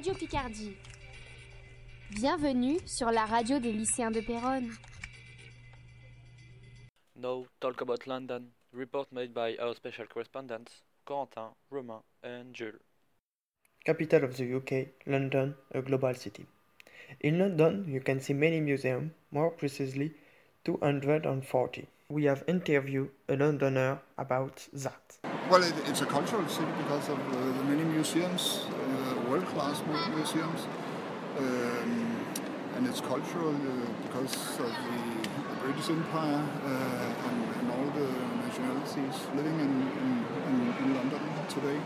Radio Picardie. Bienvenue sur la radio des lycéens de Péronne. Now talk about London. Report made by our special correspondents, Corentin, Romain and Jules. Capital of the UK, London, a global city. In London, you can see many museums, more precisely 240. We have interviewed a Londoner about that. Well, it, it's a cultural city because of uh, the many museums, world-class mu- museums, um, and it's cultural uh, because of the, the British Empire uh, and, and all the nationalities living in, in, in, in London today.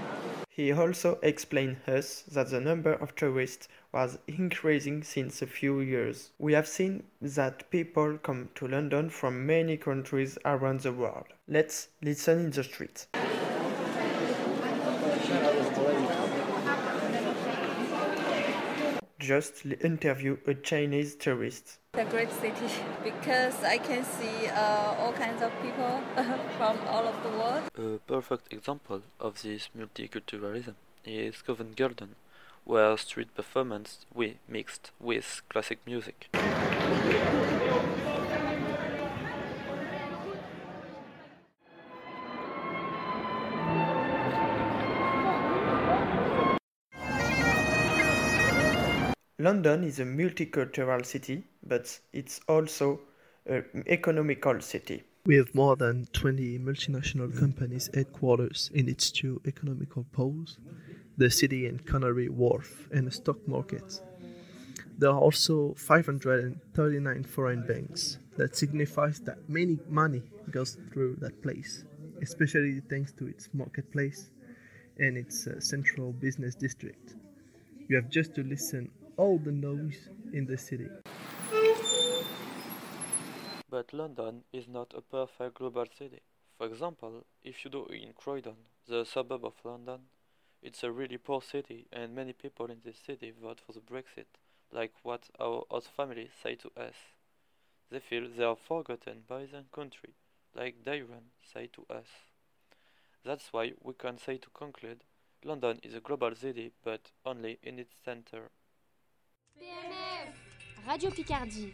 He also explained us that the number of tourists was increasing since a few years. We have seen that people come to London from many countries around the world. Let's listen in the street. Just interview a Chinese tourist. a great city because I can see uh, all kinds of people from all of the world. A perfect example of this multiculturalism is Covent Garden, where street performance we mixed with classic music. London is a multicultural city, but it's also an economical city. We have more than 20 multinational companies headquarters in its two economical poles, the city and Canary Wharf, and a stock market. There are also 539 foreign banks. That signifies that many money goes through that place, especially thanks to its marketplace and its uh, central business district. You have just to listen all the noise in the city. But London is not a perfect global city. For example, if you do in Croydon, the suburb of London, it's a really poor city and many people in this city vote for the Brexit, like what our host family say to us. They feel they are forgotten by their country, like Dairon say to us. That's why we can say to conclude, London is a global city, but only in its center. Radio Picardie.